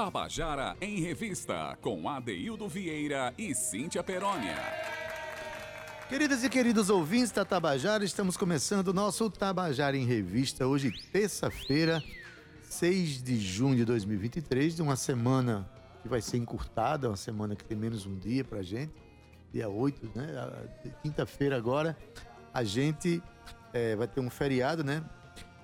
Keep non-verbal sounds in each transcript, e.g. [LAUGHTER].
Tabajara em Revista, com Adeildo Vieira e Cíntia Perónia. Queridas e queridos ouvintes da Tabajara, estamos começando o nosso Tabajara em Revista, hoje, terça-feira, 6 de junho de 2023, de uma semana que vai ser encurtada, uma semana que tem menos um dia pra gente, dia 8, né? Quinta-feira agora, a gente é, vai ter um feriado, né?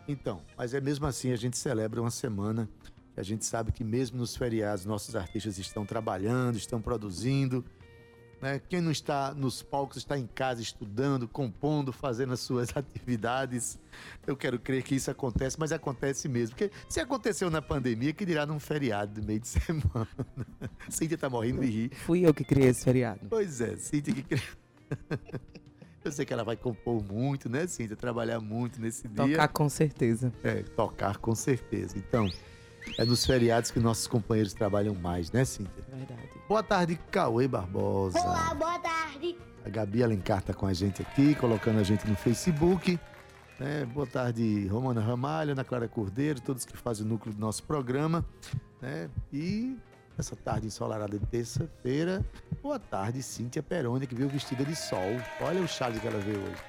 Então, mas é mesmo assim a gente celebra uma semana. A gente sabe que mesmo nos feriados nossos artistas estão trabalhando, estão produzindo. Né? Quem não está nos palcos está em casa estudando, compondo, fazendo as suas [LAUGHS] atividades. Eu quero crer que isso acontece, mas acontece mesmo. Porque se aconteceu na pandemia, que dirá num feriado de meio de [LAUGHS] semana. Cíntia tá morrendo de rir. Fui eu que criei esse feriado. Pois é, Cíntia que criou. [LAUGHS] Eu sei que ela vai compor muito, né, Cíntia? Trabalhar muito nesse Tocar dia. Tocar com certeza. É, tocar com certeza. Então, é nos feriados que nossos companheiros trabalham mais, né, Cíntia? Verdade. Boa tarde, Cauê Barbosa. Olá, boa tarde. A Gabi Alencar tá com a gente aqui, colocando a gente no Facebook. Né? Boa tarde, Romana Ramalho, Ana Clara Cordeiro, todos que fazem o núcleo do nosso programa. Né? E essa tarde ensolarada de terça-feira. Boa tarde, Cíntia Peroni, que veio vestida de sol. Olha o chale que ela veio hoje.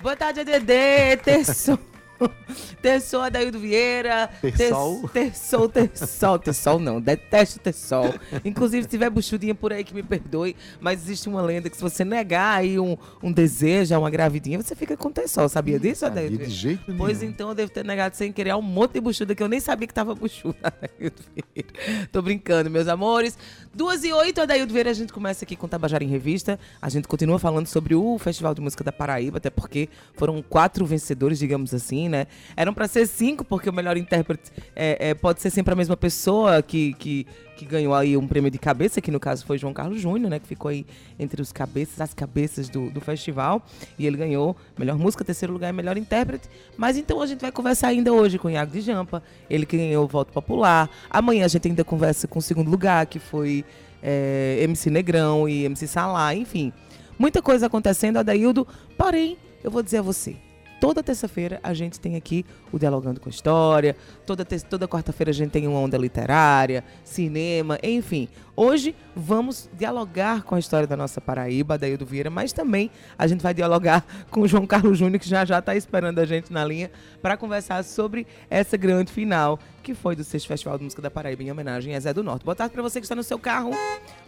Boa tarde, ADD, terçou. [LAUGHS] [LAUGHS] Terçol, Adaildo Vieira. Terçol? Terçol, terçol. Terçol não, detesto terçol. Inclusive, se tiver buchudinha por aí que me perdoe, mas existe uma lenda que se você negar aí um, um desejo, uma gravidinha, você fica com terçol. Sabia disso, Adaildo De jeito nenhum. Pois então, eu devo ter negado sem querer um monte de buchuda que eu nem sabia que tava buchuda, [LAUGHS] Adaildo Vieira. Tô brincando, meus amores. Duas e oito, Adaildo Vieira, a gente começa aqui com Tabajara em Revista. A gente continua falando sobre o Festival de Música da Paraíba, até porque foram quatro vencedores, digamos assim, né? Eram para ser cinco, porque o melhor intérprete é, é, pode ser sempre a mesma pessoa que, que, que ganhou aí um prêmio de cabeça, que no caso foi João Carlos Júnior, né? Que ficou aí entre os cabeças, as cabeças do, do festival. E ele ganhou melhor música, terceiro lugar e melhor intérprete. Mas então a gente vai conversar ainda hoje com o Iago de Jampa, ele que ganhou o voto popular. Amanhã a gente ainda conversa com o segundo lugar, que foi é, MC Negrão e MC Salá, enfim. Muita coisa acontecendo, Adaildo. Porém, eu vou dizer a você, toda terça-feira a gente tem aqui o Dialogando com História, toda, toda quarta-feira a gente tem uma onda literária, cinema, enfim. Hoje vamos dialogar com a história da nossa Paraíba, Daí do Vieira, mas também a gente vai dialogar [LAUGHS] com o João Carlos Júnior, que já já está esperando a gente na linha para conversar sobre essa grande final que foi do Sexto Festival de Música da Paraíba em homenagem a Zé do Norte. Boa tarde para você que está no seu carro.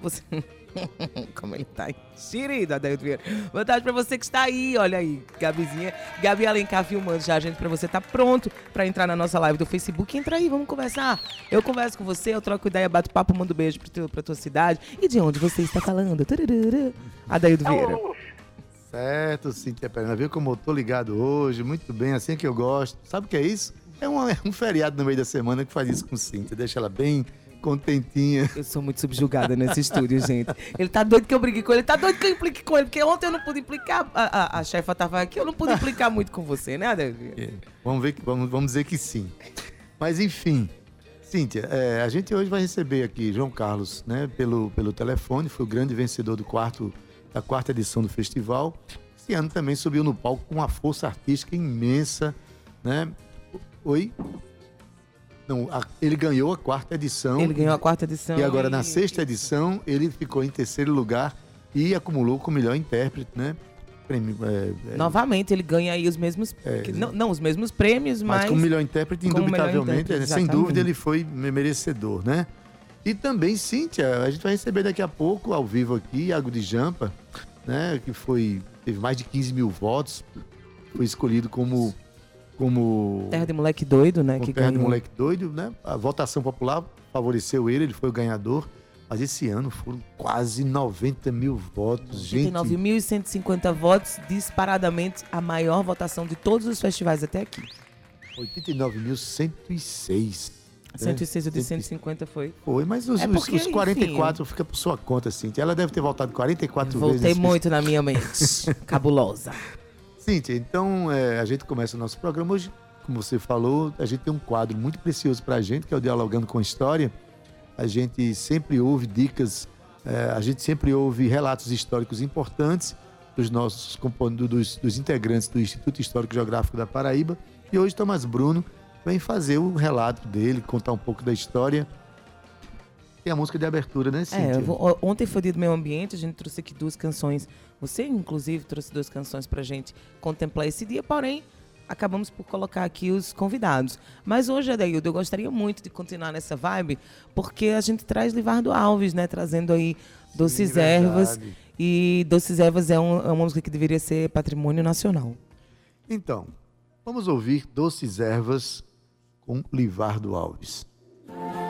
Você... [LAUGHS] Como ele tá enxerido, Adaildo Vieira. Boa tarde pra você que está aí, olha aí, Gabizinha. Gabi Alencar filmando já gente pra você tá pronto pra entrar na nossa live do Facebook. Entra aí, vamos conversar. Eu converso com você, eu troco ideia, bato papo, mando beijo pra, tu, pra tua cidade. E de onde você está falando? Adaildo Vieira. Certo, Cintia Perna. Viu como eu tô ligado hoje? Muito bem, assim que eu gosto. Sabe o que é isso? É um, é [LAUGHS] um feriado no meio da semana que faz isso com Cintia. Deixa ela bem contentinha. Eu sou muito subjugada nesse estúdio, gente. Ele tá doido que eu brigue com ele, ele tá doido que eu implique com ele, porque ontem eu não pude implicar, a, a, a chefa tava aqui, eu não pude implicar muito com você, né, Adelvia? É, vamos ver, vamos, vamos dizer que sim. Mas enfim, Cíntia, é, a gente hoje vai receber aqui João Carlos, né, pelo, pelo telefone, foi o grande vencedor do quarto, da quarta edição do festival. Esse ano também subiu no palco com uma força artística imensa, né? Oi? Não, a, ele ganhou a quarta edição. Ele ganhou a quarta edição. E agora, na sexta edição, ele ficou em terceiro lugar e acumulou com o melhor intérprete, né? Prêmio, é, é... Novamente, ele ganha aí os mesmos. É, não, não, os mesmos prêmios, mas. Mas com o melhor intérprete, indubitavelmente, melhor intérprete, sem dúvida, ele foi merecedor, né? E também, Cíntia, a gente vai receber daqui a pouco, ao vivo aqui, Iago de Jampa, né? Que foi. Teve mais de 15 mil votos. Foi escolhido como como. Terra de Moleque Doido, né? Que Terra ganhou. de Moleque Doido, né? A votação popular favoreceu ele, ele foi o ganhador. Mas esse ano foram quase 90 mil votos, gente. 89.150 votos, disparadamente a maior votação de todos os festivais até aqui. 89.106. 106 ou de 150 foi. Foi, mas os, é porque, os, os 44 enfim, fica por sua conta, assim. Ela deve ter votado 44 Voltei vezes. Voltei muito na minha mente. [LAUGHS] Cabulosa. Cíntia, então é, a gente começa o nosso programa hoje. Como você falou, a gente tem um quadro muito precioso para a gente, que é o Dialogando com a História. A gente sempre ouve dicas, é, a gente sempre ouve relatos históricos importantes dos nossos dos, dos integrantes do Instituto Histórico Geográfico da Paraíba. E hoje Tomás Bruno vem fazer o relato dele, contar um pouco da história é a música de abertura, né, É, Cíntia? eu vou- ontem foi dia do meio ambiente, a gente trouxe aqui duas canções. Você, inclusive, trouxe duas canções pra gente contemplar esse dia, porém, acabamos por colocar aqui os convidados. Mas hoje, Adaildo, eu gostaria muito de continuar nessa vibe, porque a gente traz Livardo Alves, né? Trazendo aí Doces Ervas. verdade. E Doces Ervas é, um- é uma música que deveria ser patrimônio nacional. Então, vamos ouvir Doces Ervas com Livardo Alves. Eu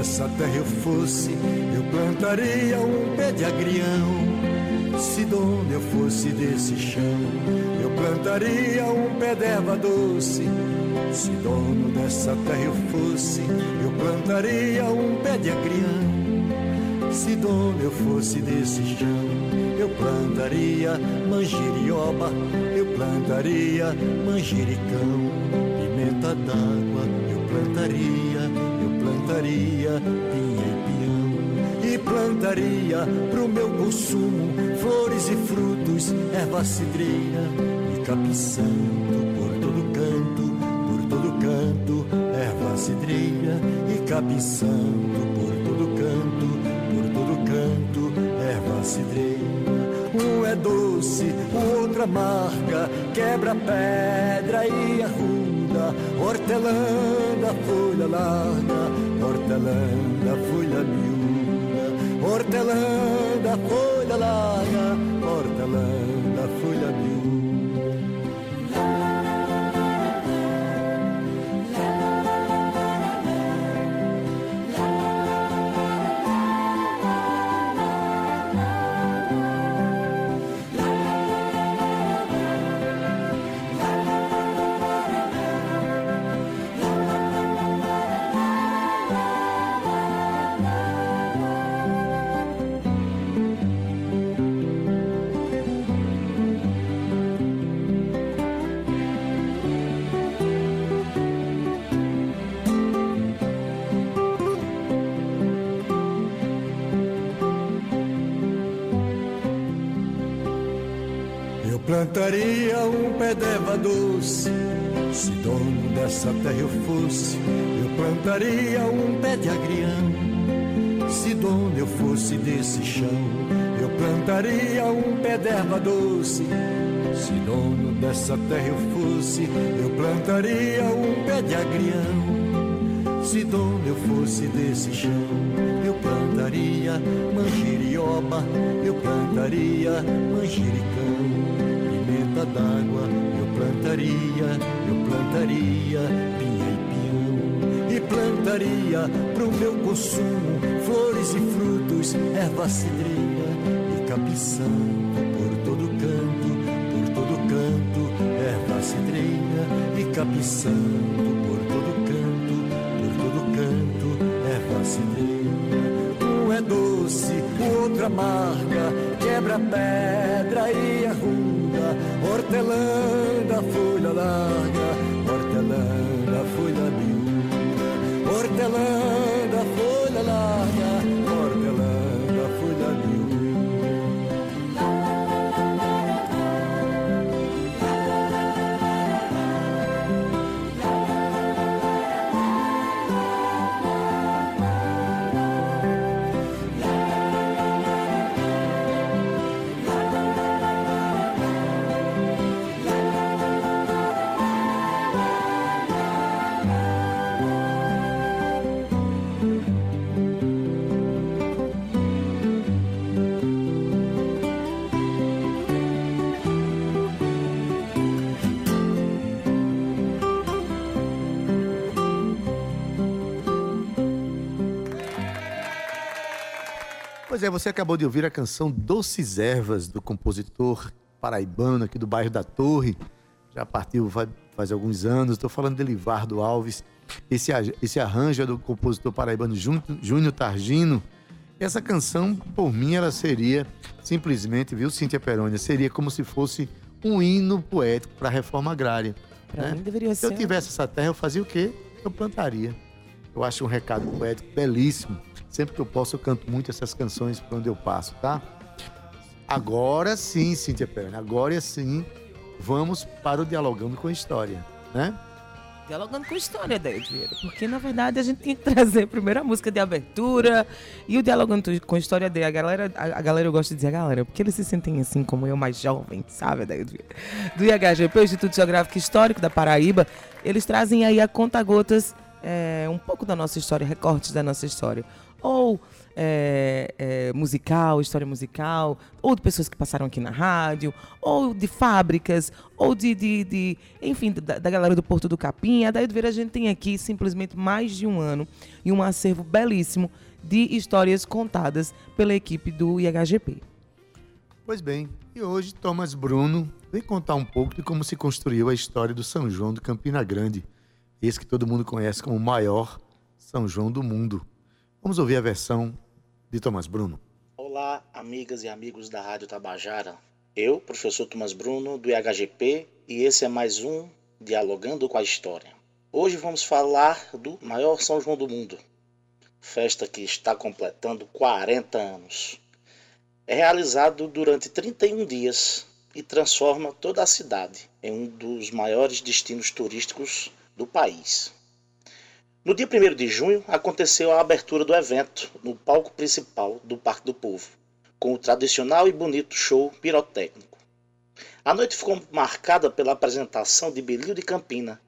dessa terra eu fosse. Eu plantaria um pé de agrião, se dono eu fosse desse chão. Eu plantaria um pé d'erva doce, se dono dessa terra eu fosse. Eu plantaria um pé de agrião, se dono eu fosse desse chão. Eu plantaria manjerioba, eu plantaria manjericão, pimenta d'água, eu plantaria, plantaria pinha e peão, e plantaria pro meu consumo flores e frutos, erva cidreira e capim santo por todo canto, por todo canto, erva cidreira e capim santo por todo canto, por todo canto, erva cidreira. Um é doce, o outro amarga, quebra pedra e arruda, hortelã da folha larga, hortelã da folha miúda, hortelã da folha larga, hortelã Plantaria um pé doce, se dono dessa terra eu fosse. Eu plantaria um pé de agrião, se dono eu fosse desse chão. Eu plantaria um pé doce, se dono dessa terra eu fosse. Eu plantaria um pé de agrião, se dono eu fosse desse chão. Eu plantaria manjerioba, eu plantaria manjericão pimenta d'água eu plantaria, eu plantaria pinha e peão e plantaria pro meu consumo flores e frutos, erva cidreira e capim santo por todo canto, por todo canto, erva cidreira e capim santo por todo canto, por todo canto, erva cidreira. Um é doce, o outro amarga, quebra pedra Pois é, você acabou de ouvir a canção Doces Ervas, do compositor paraibano aqui do bairro da Torre. Já partiu faz, alguns anos. Estou falando de Livardo Alves. Esse, esse arranjo é do compositor paraibano Júnior Targino. Essa canção, por mim, ela seria simplesmente, viu, Cíntia Perônia, seria como se fosse um hino poético para a reforma agrária. Né? mim deveria Se eu tivesse essa terra, eu fazia o quê? Eu plantaria. Eu acho um recado poético belíssimo. Sempre que eu posso, eu canto muito essas canções por onde eu passo, tá? Agora sim, Cíntia Perna, agora sim, vamos para o Dialogando com a História, né? Dialogando com a história, David Vieira. Porque, na verdade, a gente tem que [LAUGHS] trazer primeiro a música de abertura e o Dialogando com a História dele. A galera, a, a galera, eu gosto de dizer a galera, porque eles se sentem assim como eu, mais jovem, sabe, David Vieira? Do IHGP, Instituto Geográfico Histórico da Paraíba, eles trazem aí a conta-gotas é, um pouco da nossa história, recortes da nossa história. Ou é, é, musical, história musical, ou de pessoas que passaram aqui na rádio, ou de fábricas, ou de, de, de enfim, da, da, galera do Porto do Capim. A Daí do Ver a gente tem aqui simplesmente mais de um ano e um acervo belíssimo de histórias contadas pela equipe do IHGP. Pois bem, e hoje Thomas Bruno vem contar um pouco de como se construiu a história do São João do Campina Grande, esse que todo mundo conhece como o maior São João do mundo. Vamos ouvir a versão de Tomás Bruno. Olá, amigas e amigos da Rádio Tabajara. Eu, professor Tomás Bruno, do IHGP, e esse é mais um Dialogando com a História. Hoje vamos falar do maior São João do mundo, festa que está completando 40 anos. É realizado durante 31 dias e transforma toda a cidade em um dos maiores destinos turísticos do país. No dia 1 de junho, aconteceu a abertura do evento no palco principal do Parque do Povo, com o tradicional e bonito show pirotécnico. A noite ficou marcada pela apresentação de Belio de Campina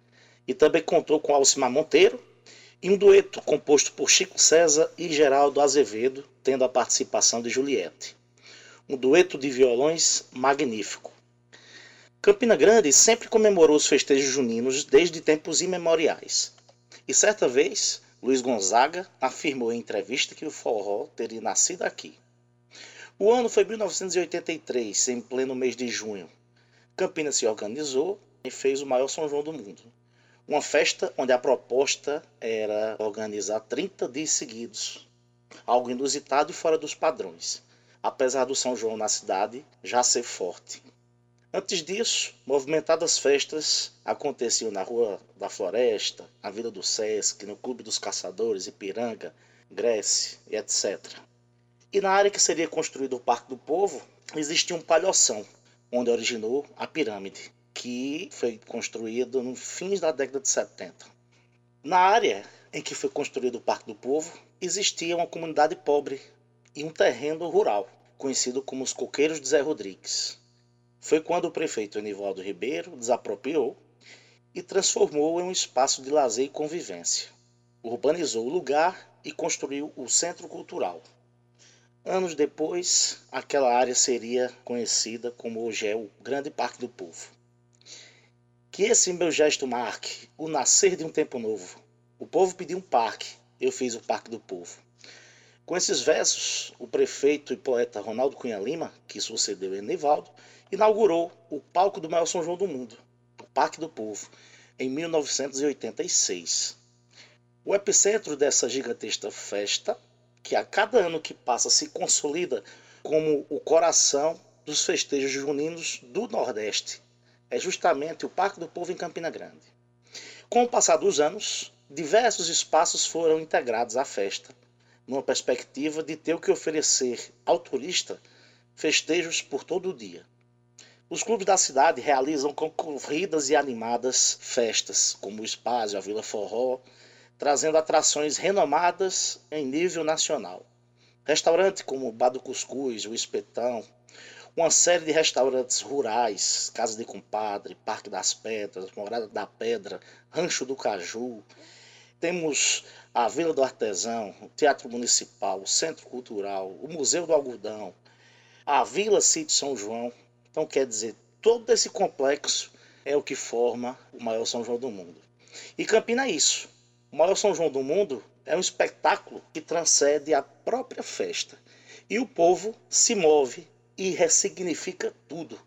e também contou com Alcimar Monteiro e um dueto composto por Chico César e Geraldo Azevedo, tendo a participação de Juliette. Um dueto de violões magnífico. Campina Grande sempre comemorou os festejos juninos desde tempos imemoriais. E certa vez, Luiz Gonzaga afirmou em entrevista que o forró teria nascido aqui. O ano foi 1983, em pleno mês de junho. Campinas se organizou e fez o maior São João do mundo. Uma festa onde a proposta era organizar 30 dias seguidos. Algo inusitado e fora dos padrões, apesar do São João na cidade já ser forte. Antes disso, movimentadas festas aconteciam na Rua da Floresta, na Vila do Sesc, no Clube dos Caçadores, Ipiranga, Grécia e etc. E na área que seria construído o Parque do Povo, existia um palhoção, onde originou a pirâmide, que foi construída no fins da década de 70. Na área em que foi construído o Parque do Povo, existia uma comunidade pobre e um terreno rural, conhecido como os Coqueiros de Zé Rodrigues foi quando o prefeito Enivaldo Ribeiro desapropriou e transformou em um espaço de lazer e convivência. Urbanizou o lugar e construiu o Centro Cultural. Anos depois, aquela área seria conhecida como hoje é o Grande Parque do Povo. Que esse meu gesto marque o nascer de um tempo novo. O povo pediu um parque, eu fiz o Parque do Povo. Com esses versos, o prefeito e poeta Ronaldo Cunha Lima, que sucedeu Enivaldo, inaugurou o palco do maior São João do mundo, o Parque do Povo, em 1986. O epicentro dessa gigantesca festa, que a cada ano que passa se consolida como o coração dos festejos juninos do Nordeste, é justamente o Parque do Povo em Campina Grande. Com o passar dos anos, diversos espaços foram integrados à festa, numa perspectiva de ter o que oferecer ao turista festejos por todo o dia. Os clubes da cidade realizam concorridas e animadas festas, como o Espaço, a Vila Forró, trazendo atrações renomadas em nível nacional. Restaurantes como o Bar do Cuscuz, o Espetão, uma série de restaurantes rurais, Casa de Compadre, Parque das Pedras, Morada da Pedra, Rancho do Caju. Temos a Vila do Artesão, o Teatro Municipal, o Centro Cultural, o Museu do Algodão, a Vila Sítio São João. Então, quer dizer, todo esse complexo é o que forma o maior São João do mundo. E Campina é isso. O maior São João do mundo é um espetáculo que transcende a própria festa E o povo se move e ressignifica tudo,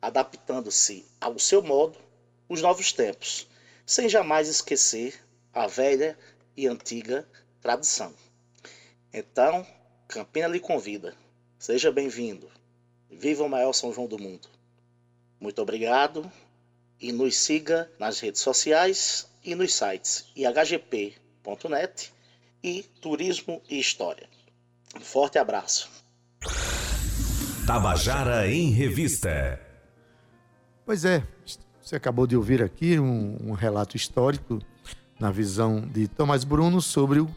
adaptando-se ao seu modo os novos tempos, sem jamais esquecer a velha e antiga tradição. Então, Campina lhe convida. Seja bem-vindo. Viva o maior São João do mundo. Muito obrigado e nos siga nas redes sociais e nos sites ihgp.net e Turismo e História. Um forte abraço. Tabajara em Revista. Pois é, você acabou de ouvir aqui um, um relato histórico na visão de Tomás Bruno sobre o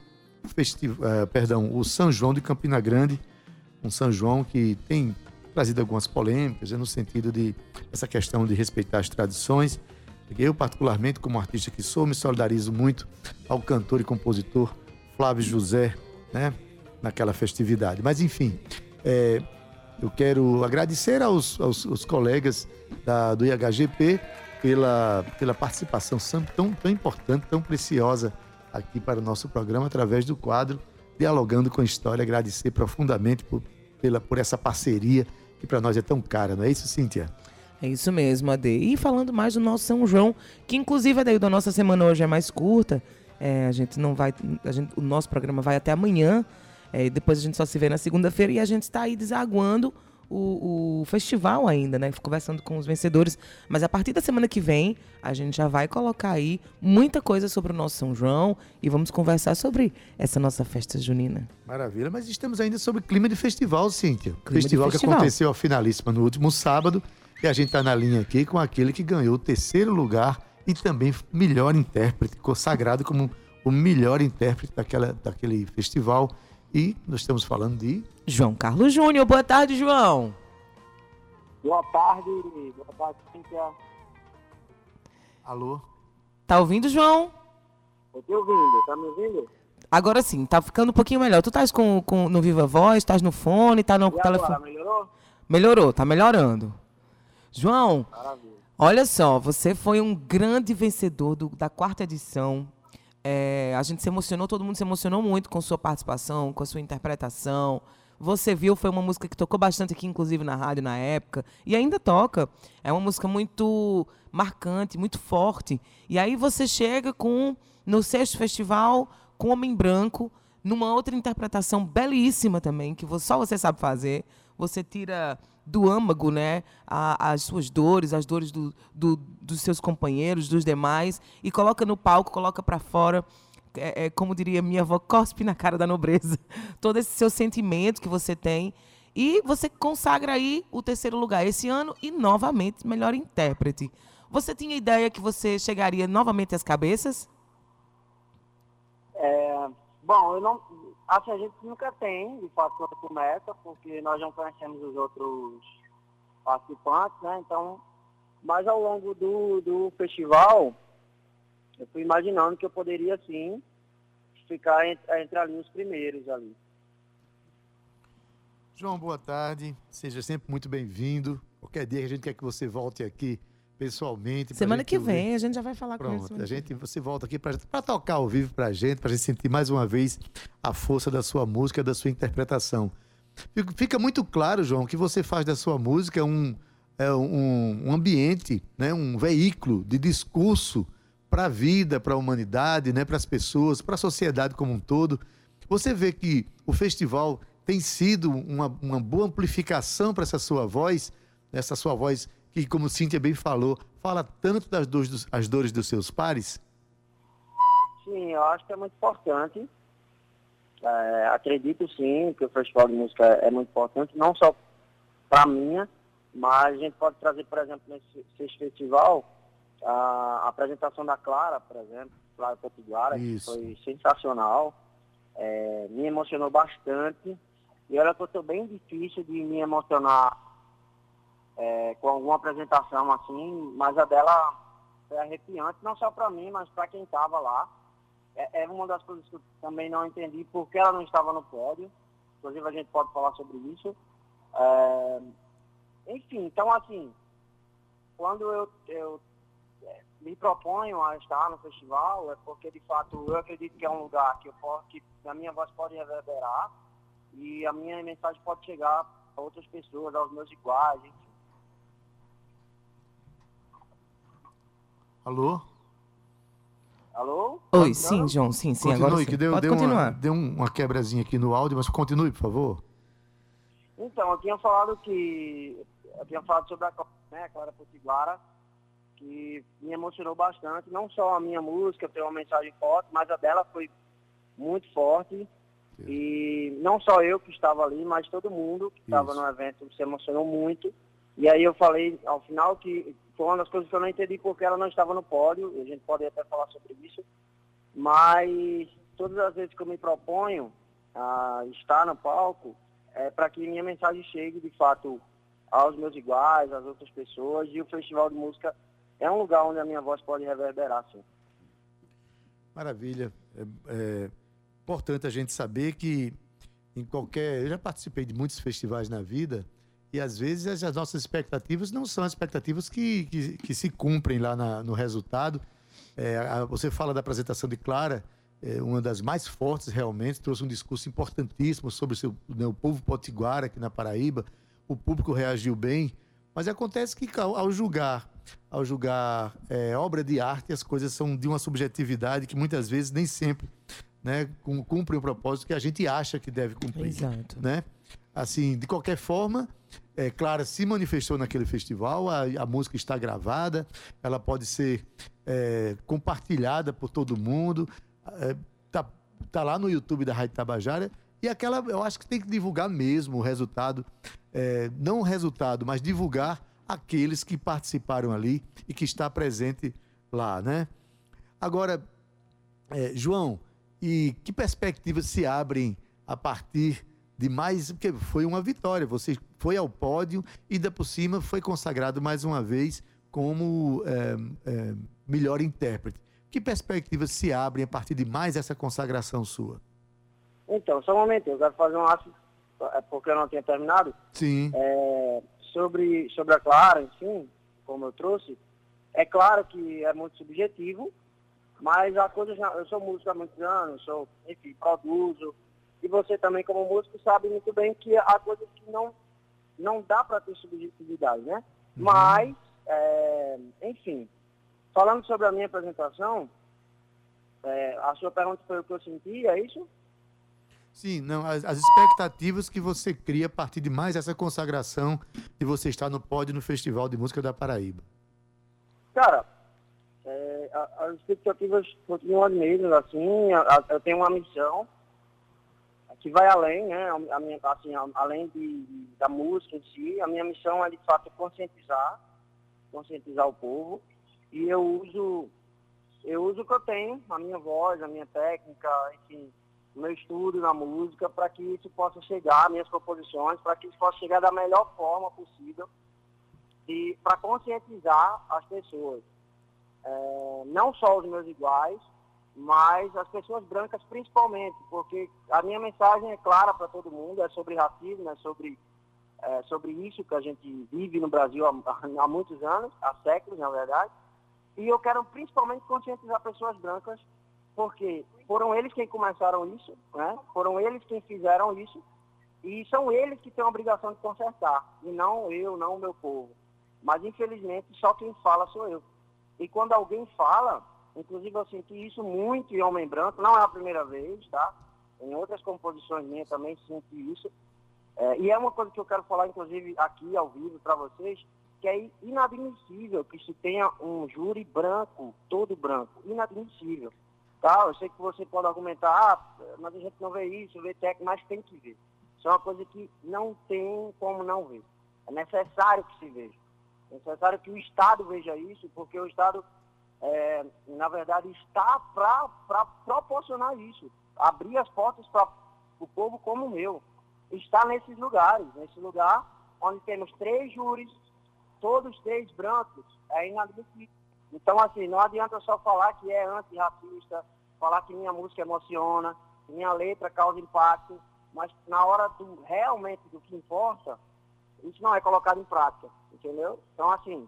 festival, uh, perdão, o São João de Campina Grande, um São João que tem trazido algumas polêmicas no sentido de essa questão de respeitar as tradições. Eu, particularmente, como artista que sou, me solidarizo muito ao cantor e compositor Flávio José, né, naquela festividade. Mas, enfim, é, eu quero agradecer aos, aos, aos colegas da, do IHGP pela, pela participação tão, tão importante, tão preciosa aqui para o nosso programa, através do quadro Dialogando com a História. Agradecer profundamente por, pela, por essa parceria que para nós é tão cara, não é isso, Cíntia? É isso mesmo, Ade. E falando mais do nosso São João, que inclusive a da nossa semana hoje é mais curta, é, a gente não vai. Gente, o nosso programa vai até amanhã. É, depois a gente só se vê na segunda-feira e a gente está aí desaguando o, o, festival ainda, né? Conversando com os vencedores. Mas a partir da semana que vem, a gente já vai colocar aí muita coisa sobre o nosso São João e vamos conversar sobre essa nossa festa junina. Maravilha, mas estamos ainda sobre clima de festival, Cíntia. Clima festival, festival que aconteceu a finalíssima no último sábado. E a gente está na linha aqui com aquele que ganhou o terceiro lugar e também melhor intérprete, consagrado como o melhor intérprete daquela, daquele festival. E nós estamos falando de. João Carlos Júnior. Boa tarde, João. Boa tarde, boa tarde, Cíntia. Alô? Tá ouvindo, João? Tô te ouvindo, tá me ouvindo? Agora sim, tá ficando um pouquinho melhor. Tu estás com, com, no Viva Voz, estás no fone, tá no e telefone. Agora, melhorou? Melhorou, tá melhorando. João, Maravilha. olha só, você foi um grande vencedor do, da quarta edição é, a gente se emocionou, todo mundo se emocionou muito com sua participação, com a sua interpretação. Você viu, foi uma música que tocou bastante aqui, inclusive na rádio na época, e ainda toca. É uma música muito marcante, muito forte. E aí você chega com no sexto festival com Homem Branco, numa outra interpretação belíssima também, que só você sabe fazer. Você tira do âmago, né, a, as suas dores, as dores do, do, dos seus companheiros, dos demais, e coloca no palco, coloca para fora, é, é, como diria minha avó, cospe na cara da nobreza, [LAUGHS] todo esse seu sentimento que você tem, e você consagra aí o terceiro lugar esse ano e novamente melhor intérprete. Você tinha ideia que você chegaria novamente às cabeças? É, bom, eu não, Assim, a gente nunca tem, de fato, quando começa, porque nós não conhecemos os outros participantes, né? Então, mas ao longo do, do festival, eu fui imaginando que eu poderia, sim, ficar entre, entre ali os primeiros ali. João, boa tarde. Seja sempre muito bem-vindo. Qualquer dia a gente quer que você volte aqui pessoalmente. Semana que vem ouvir. a gente já vai falar Pronto, com ele. A gente, você volta aqui para tocar ao vivo para a gente, para a gente sentir mais uma vez a força da sua música, da sua interpretação. Fica muito claro, João, que você faz da sua música um, é um, um ambiente, né, um veículo de discurso para a vida, para a humanidade, né, para as pessoas, para a sociedade como um todo. Você vê que o festival tem sido uma, uma boa amplificação para essa sua voz, essa sua voz que, como Cíntia bem falou, fala tanto das dores dos, as dores dos seus pares? Sim, eu acho que é muito importante. É, acredito sim que o Festival de Música é muito importante, não só para mim, mas a gente pode trazer, por exemplo, nesse, nesse festival, a, apresentação da Clara, por exemplo, Clara Potiguara, que foi sensacional, é, me emocionou bastante. E olha que eu estou bem difícil de me emocionar é, com alguma apresentação assim, mas a dela foi arrepiante, não só para mim, mas para quem estava lá. É, é, uma das coisas que eu também não entendi, porque ela não estava no pódio. Inclusive, a gente pode falar sobre isso. É, enfim, então, assim, quando eu, eu é, me proponho a estar no festival, é porque, de fato, eu acredito que é um lugar que, eu, que a minha voz pode reverberar e a minha mensagem pode chegar a outras pessoas, aos meus iguais, enfim. Alô? Alô? Oi, sim, João, sim, sim, continue, agora sim. que deu, Pode deu, uma, continuar. deu um- uma quebrazinha aqui no áudio, mas continue, por favor. Então, eu tinha falado que. Eu tinha falado sobre a Clara, né, Clara Potiguara, que me emocionou bastante. Não só a minha música tem uma mensagem forte, mas a dela foi muito forte. E não só eu que estava ali, mas todo mundo que estava no evento se emocionou muito. E aí eu falei ao final que foi uma das coisas que eu não entendi porque ela não estava no pódio, a gente pode até falar sobre isso. Mas todas as vezes que eu me proponho a estar no palco, é para que minha mensagem chegue de fato aos meus iguais, às outras pessoas. E o Festival de Música é um lugar onde a minha voz pode reverberar, sim. Maravilha. É, é importante a gente saber que em qualquer. Eu já participei de muitos festivais na vida e às vezes as, as nossas expectativas não são as expectativas que, que, que se cumprem lá na- no resultado. É, a- você fala da apresentação de Clara, é, uma das mais fortes realmente, trouxe um discurso importantíssimo sobre o, seu, né, o povo potiguara aqui na Paraíba. O público reagiu bem, mas acontece que ao, ao julgar, ao julgar é, obra de arte, as coisas são de uma subjetividade que muitas vezes nem sempre né, cum- cumprem o propósito que a gente acha que deve cumprir Exato. né? Assim, de qualquer forma, é, Clara se manifestou naquele festival, a, a música está gravada, ela pode ser é, compartilhada por todo mundo, é, tá, tá lá no YouTube da Rádio Tabajara, e aquela, eu acho que tem que divulgar mesmo o resultado, é, não o resultado, mas divulgar aqueles que participaram ali e que está presente lá, né? Agora, é, João, e que perspectivas se abrem a partir de mais. Porque foi uma vitória, você foi ao pódio e, ainda por cima, foi consagrado mais uma vez como é, é, melhor intérprete. Que perspectivas se abrem a partir de mais essa consagração sua? Então, só um momento, eu quero fazer um ato, é, porque eu não tinha terminado. Sim, É, sobre, sobre a Clara, enfim, como eu trouxe, é claro que é muito subjetivo, mas a coisa eu sou músico há muitos anos, sou, enfim, produzo, e você também como músico sabe muito bem que há coisas que não, não dá para ter subjetividade, né? Mas, é, enfim, falando sobre a minha apresentação, é, a sua pergunta foi o que eu senti, é isso? sim, não, as, as expectativas que você cria a partir de mais essa consagração de você estar no pódio no Festival de Música da Paraíba. Cara, é, a- as expectativas continuam as mesmas, assim, a- a- eu tenho uma missão que vai além, né, a minha, assim, além de, da música em si, a minha missão é de fato conscientizar, conscientizar o povo, e eu uso, eu uso o que eu tenho, a minha voz, a minha técnica, enfim, o meu estudo na música, para que isso possa chegar, minhas composições, para que isso possa chegar da melhor forma possível, para conscientizar as pessoas. É, não só os meus iguais, mas as pessoas brancas principalmente, porque a minha mensagem é clara para todo mundo, é sobre racismo, é sobre, é sobre isso que a gente vive no Brasil há, [LAUGHS] há muitos anos, há séculos, na verdade. E eu quero principalmente conscientizar pessoas brancas, porque foram eles quem começaram isso, né? foram eles quem fizeram isso, e são eles que têm a obrigação de consertar, e não eu, não o meu povo. Mas, infelizmente, só quem fala sou eu. E quando alguém fala, inclusive eu senti isso muito em Homem Branco, não é a primeira vez, tá? Em outras composições minhas também senti isso. É, e é uma coisa que eu quero falar, inclusive, aqui ao vivo para vocês, que é inadmissível que se tenha um júri branco, todo branco. Inadmissível. Tá? Eu sei que você pode argumentar, ah, mas a gente não vê isso, vê técnico, mas tem que ver. Isso é uma coisa que não tem como não ver. É necessário que se veja. É necessário que o Estado veja isso, porque o Estado, é, na verdade, está para proporcionar isso. Abrir as portas para o povo como o meu. Está nesses lugares, nesse lugar onde temos três júris, todos três brancos, é inadmissível. Então, assim, não adianta só falar que é antirracista, falar que minha música emociona, que minha letra causa impacto, mas na hora do realmente do que importa, isso não é colocado em prática, entendeu? Então, assim,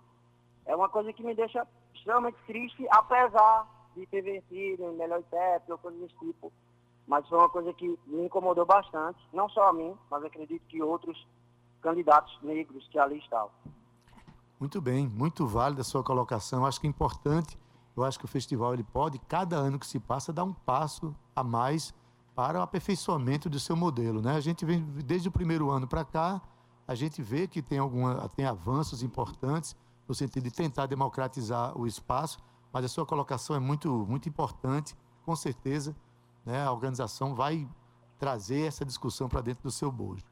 é uma coisa que me deixa extremamente triste, apesar de ter vencido em melhor intérprete ou coisa desse tipo. mas foi uma coisa que me incomodou bastante, não só a mim, mas acredito que outros candidatos negros que ali estavam. Muito bem, muito válida a sua colocação. Acho que é importante, eu acho que o festival ele pode, cada ano que se passa, dar um passo a mais para o aperfeiçoamento do seu modelo. Né? A gente vem, desde o primeiro ano para cá, a gente vê que tem, alguma, tem avanços importantes no sentido de tentar democratizar o espaço, mas a sua colocação é muito, muito importante, com certeza né, a organização vai trazer essa discussão para dentro do seu bojo.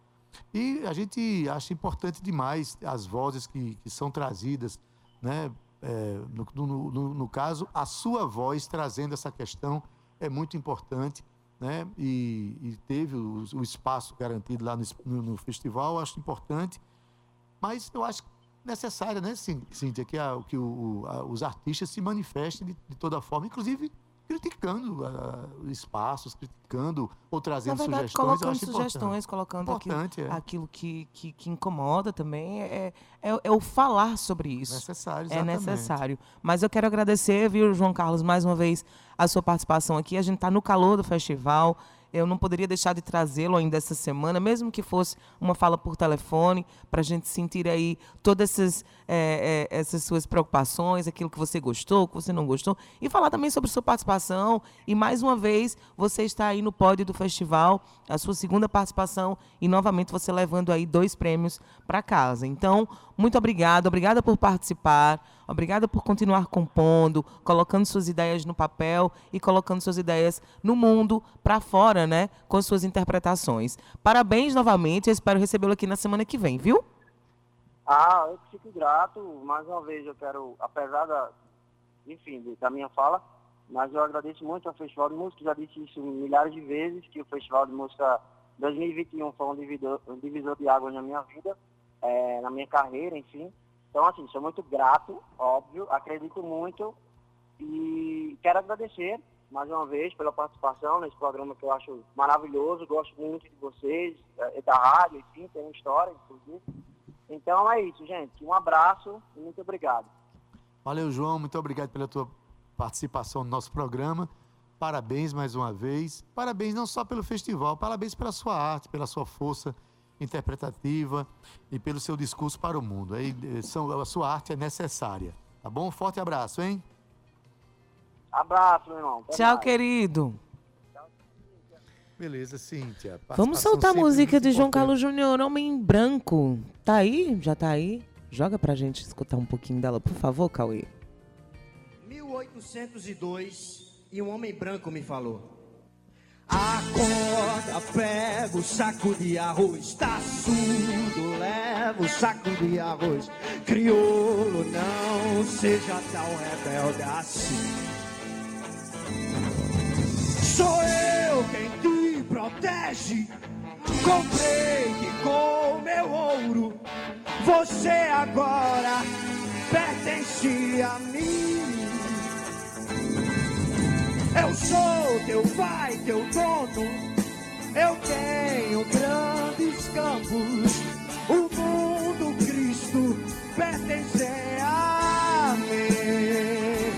E a gente acha importante demais as vozes que, que são trazidas, né? É, no, no, no, no, caso, a sua voz trazendo essa questão é muito importante, né? E, e teve o, o, espaço garantido lá no, festival, acho importante, mas eu acho necessário, né, Cíntia, que, a, que o, a, os artistas se manifestem de, de toda forma, inclusive criticando uh, espaços, criticando ou trazendo Na verdade, sugestões. Colocando sugestões, colocando aquilo, é. aquilo que, que, que, incomoda também. É, é, é, o falar sobre isso. Necessário, exatamente. É necessário. Mas eu quero agradecer, viu, João Carlos, mais uma vez, a sua participação aqui. A gente está no calor do festival. Eu não poderia deixar de trazê-lo ainda essa semana, mesmo que fosse uma fala por telefone, para a gente sentir aí todas essas, é, é, essas suas preocupações, aquilo que você gostou, que você não gostou, e falar também sobre sua participação. E mais uma vez, você está aí no pódio do festival, a sua segunda participação, e novamente você levando aí dois prêmios para casa. Então, muito obrigada, obrigada por participar. Obrigada por continuar compondo, colocando suas ideias no papel e colocando suas ideias no mundo, para fora, né? Com suas interpretações. Parabéns novamente, eu espero recebê-lo aqui na semana que vem, viu? Ah, eu fico grato. Mais uma vez eu quero, apesar da, enfim, da minha fala, mas eu agradeço muito ao Festival de Música, já disse isso milhares de vezes, que o Festival de Música 2021 foi um divisor, um divisor de águas na minha vida, é, na minha carreira, enfim. Então, assim, sou muito grato, óbvio, acredito muito e quero agradecer mais uma vez pela participação nesse programa que eu acho maravilhoso, gosto muito de vocês, é, da rádio, enfim, tem uma história, inclusive. Então é isso, gente. Um abraço e muito obrigado. Valeu, João, muito obrigado pela tua participação no nosso programa. Parabéns mais uma vez. Parabéns não só pelo festival, parabéns pela sua arte, pela sua força interpretativa e pelo seu discurso para o mundo. Aí, eh, são, a sua arte é necessária. Tá bom? Forte abraço, hein? Abraço, meu irmão. Até Tchau, mais. querido. Beleza, Cíntia. Vamos soltar a música de João Carlos Júnior, Homem Branco. Tá aí? Já tá aí? Joga pra gente escutar um pouquinho dela, por favor, Cauê. 1802 e um homem branco me falou. Acorda, pega o saco de arroz, tá surdo, leva o saco de arroz. Crioulo, não seja tão rebelde assim. Sou eu quem te protege. Comprei com meu ouro você agora pertence a mim. Eu sou teu pai, teu dono. Eu tenho grandes campos. O mundo, Cristo, pertence a mim.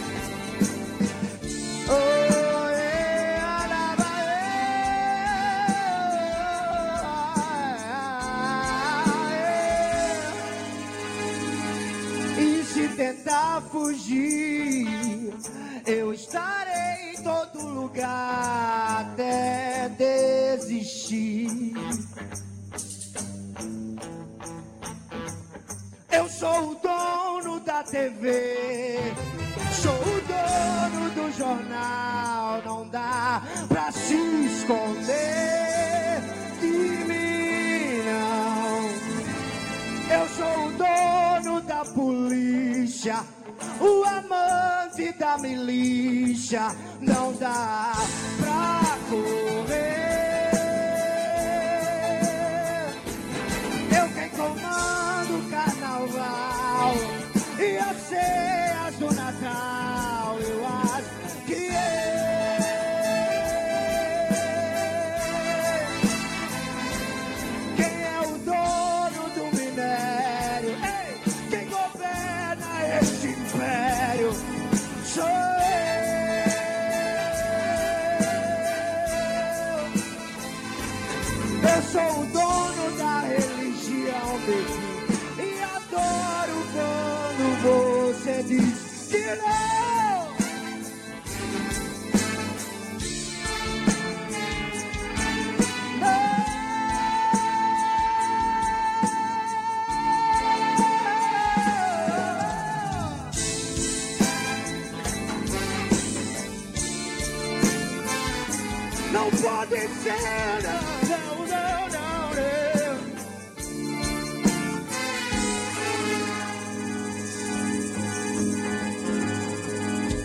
Oh, tentar fugir, eu estarei lugar até desistir. Eu sou o dono da TV, sou o dono do jornal. Não dá pra se esconder de mim, não. Eu sou o dono da polícia o amante da milícia não dá pra correr.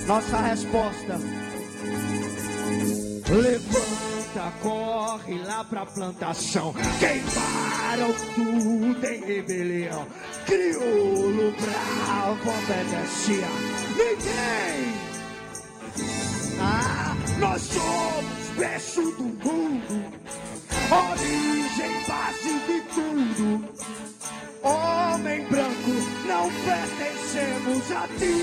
Nossa resposta. Levanta, corre lá pra plantação. Queimaram tudo em rebelião. Crioulo bravo obedecia. Ninguém ah, nós somos berço do mundo, origem, base de tudo. Homem branco, não pertencemos a ti.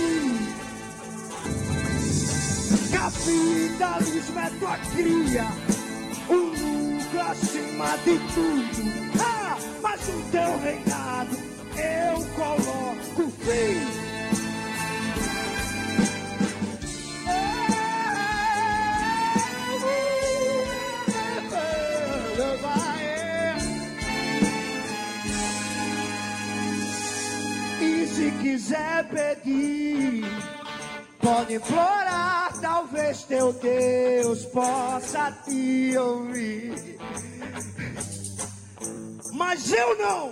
Capitalismo é tua cria, o lucro acima de tudo. Ah, mas no teu reinado eu coloco fim. Se quiser pedir, pode implorar, talvez teu Deus possa te ouvir. Mas eu não,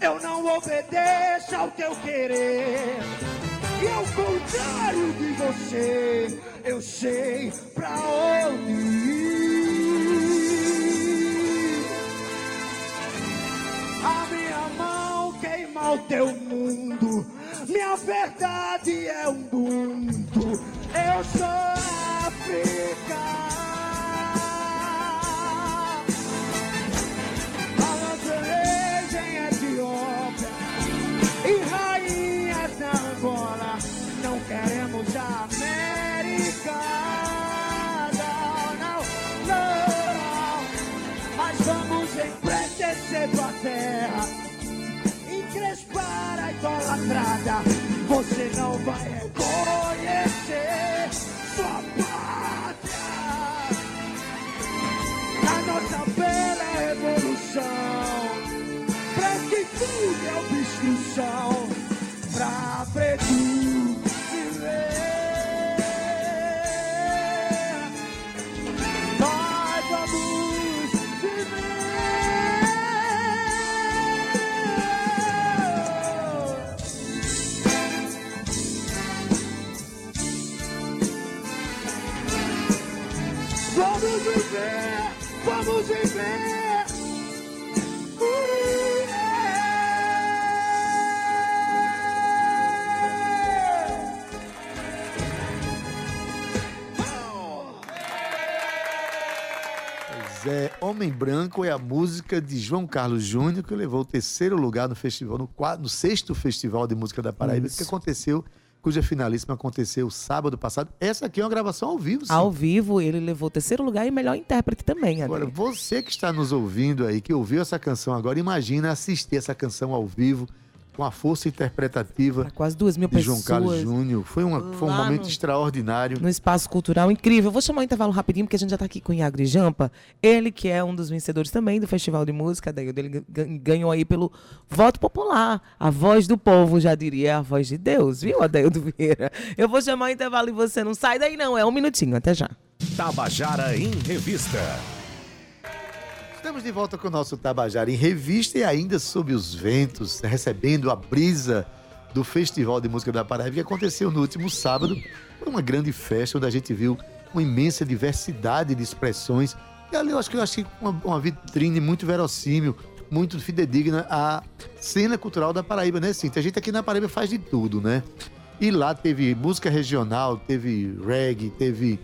eu não obedeço ao teu querer. E ao contrário de você, eu sei pra onde ir. Queima o teu mundo. Minha verdade é um mundo. Eu sou África. Idolatrada. Você não vai reconhecer é, Homem Branco é a música de João Carlos Júnior, que levou o terceiro lugar no festival, no, no sexto Festival de Música da Paraíba, Isso. que aconteceu, cuja finalíssima aconteceu sábado passado. Essa aqui é uma gravação ao vivo, sim. Ao vivo, ele levou terceiro lugar e melhor intérprete também, Agora, você que está nos ouvindo aí, que ouviu essa canção agora, imagina assistir essa canção ao vivo, com a força interpretativa Pra quase duas mil de pessoas. João Carlos Júnior. Foi, uma, foi um momento no- extraordinário. no espaço cultural incrível. Vou chamar o intervalo rapidinho, porque a gente já está aqui com o Iagre Jampa. Ele que é um dos vencedores também do Festival de Música, daí ele gan- ganhou aí pelo voto popular. A voz do povo, já diria, a voz de Deus, viu, Adeildo Vieira? Eu vou chamar o intervalo e você não sai daí não, é um minutinho, até já. Tabajara em Revista. Estamos de volta com o nosso Tabajara em revista e ainda sob os ventos, recebendo a brisa do Festival de Música da Paraíba, que aconteceu no último sábado. Foi uma grande festa onde a gente viu uma imensa diversidade de expressões. E ali eu acho que eu achei uma, uma vitrine muito verossímil, muito fidedigna à cena cultural da Paraíba, né, Cintia? A gente aqui na Paraíba faz de tudo, né? E lá teve música regional, teve reggae, teve,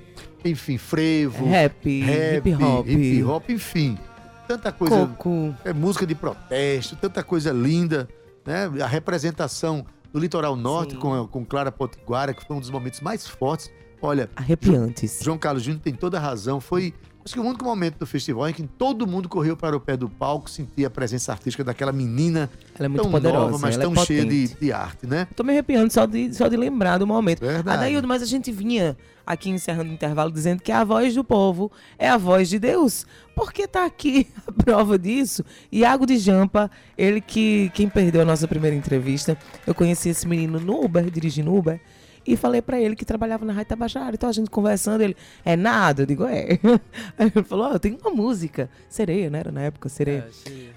enfim, frevo, Rap, rap, hip hop. hip hop, enfim. Tanta coisa. Coco. É música de protesto, tanta coisa linda, né? A representação do litoral norte Sim. com, com Clara Potiguara, que foi um dos momentos mais fortes. Olha, Arrepiantes. João Carlos Júnior tem toda a razão. Foi Acho que o único momento do festival em que todo mundo correu para o pé do palco, sentia a presença artística daquela menina Ela é muito tão poderosa, nova, mas é tão cheia de, de arte, né? Tô me arrepiando só de, só de lembrar do momento. Verdade. Adaildo, mas a gente vinha aqui encerrando o intervalo dizendo que a voz do povo é a voz de Deus. Porque tá aqui [LAUGHS] a prova disso. Iago de Jampa, ele que quem perdeu a nossa primeira entrevista, eu conheci esse menino no Uber, dirigindo Uber. E falei pra ele que trabalhava na Rádio Tabajara. Então a gente conversando, ele, é nada? Eu digo, é. [LAUGHS] Aí ele falou, ó, eu tenho uma música. Sereia, né? Era na época, Sereia.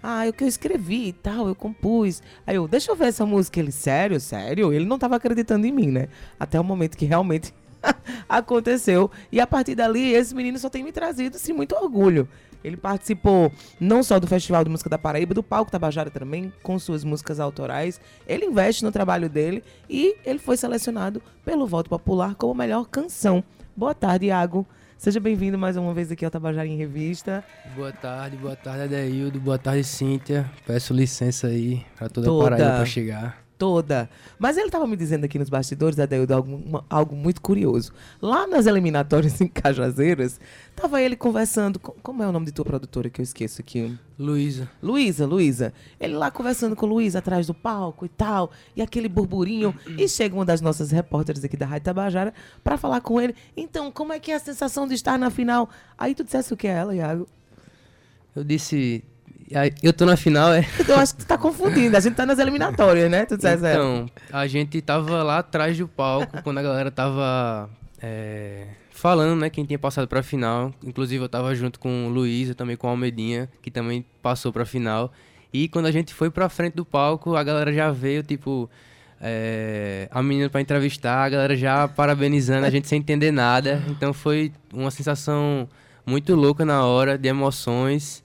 Ah, é o que eu escrevi e tal, eu compus. Aí eu, deixa eu ver essa música. Ele, sério, sério? Ele não tava acreditando em mim, né? Até o momento que realmente [LAUGHS] aconteceu. E a partir dali, esse menino só tem me trazido, assim, muito orgulho. Ele participou não só do Festival de Música da Paraíba, do Palco Tabajara também, com suas músicas autorais. Ele investe no trabalho dele e ele foi selecionado pelo voto popular como melhor canção. Boa tarde, Iago. Seja bem-vindo mais uma vez aqui ao Tabajara em Revista. Boa tarde, boa tarde, Adeildo. Boa tarde, Cíntia. Peço licença aí pra toda Toda. a Paraíba pra chegar. Toda. Mas ele estava me dizendo aqui nos bastidores, Adeildo, algo, uma- algo muito curioso. Lá nas eliminatórias [LAUGHS] em Cajazeiras, tava ele conversando. com- como é o nome de tua produtora que eu esqueço aqui? Luísa, Luísa, Luísa. Ele lá conversando com Luísa atrás do palco e tal, e aquele burburinho. e chega uma das nossas repórteres aqui da Rádio Tabajara para falar com ele. Então, como é que é a sensação de estar na final? Aí tu dissesse o que é ela, Iago? eu disse. "Ai, Eu tô na final, é? Eu acho que tu tá confundindo. A gente tá nas eliminatórias, né? Tu dissesse ela. Então, a gente tava lá atrás do palco quando a galera tava é, falando, né? Quem tinha passado pra final. Inclusive, eu tava junto com Luísa, também com a Almedinha, que também passou pra final. E quando a gente foi pra frente do palco, a galera já veio, tipo. é, a menina pra entrevistar, a galera já parabenizando, a gente sem entender nada. Então foi uma sensação muito louca na hora, de emoções.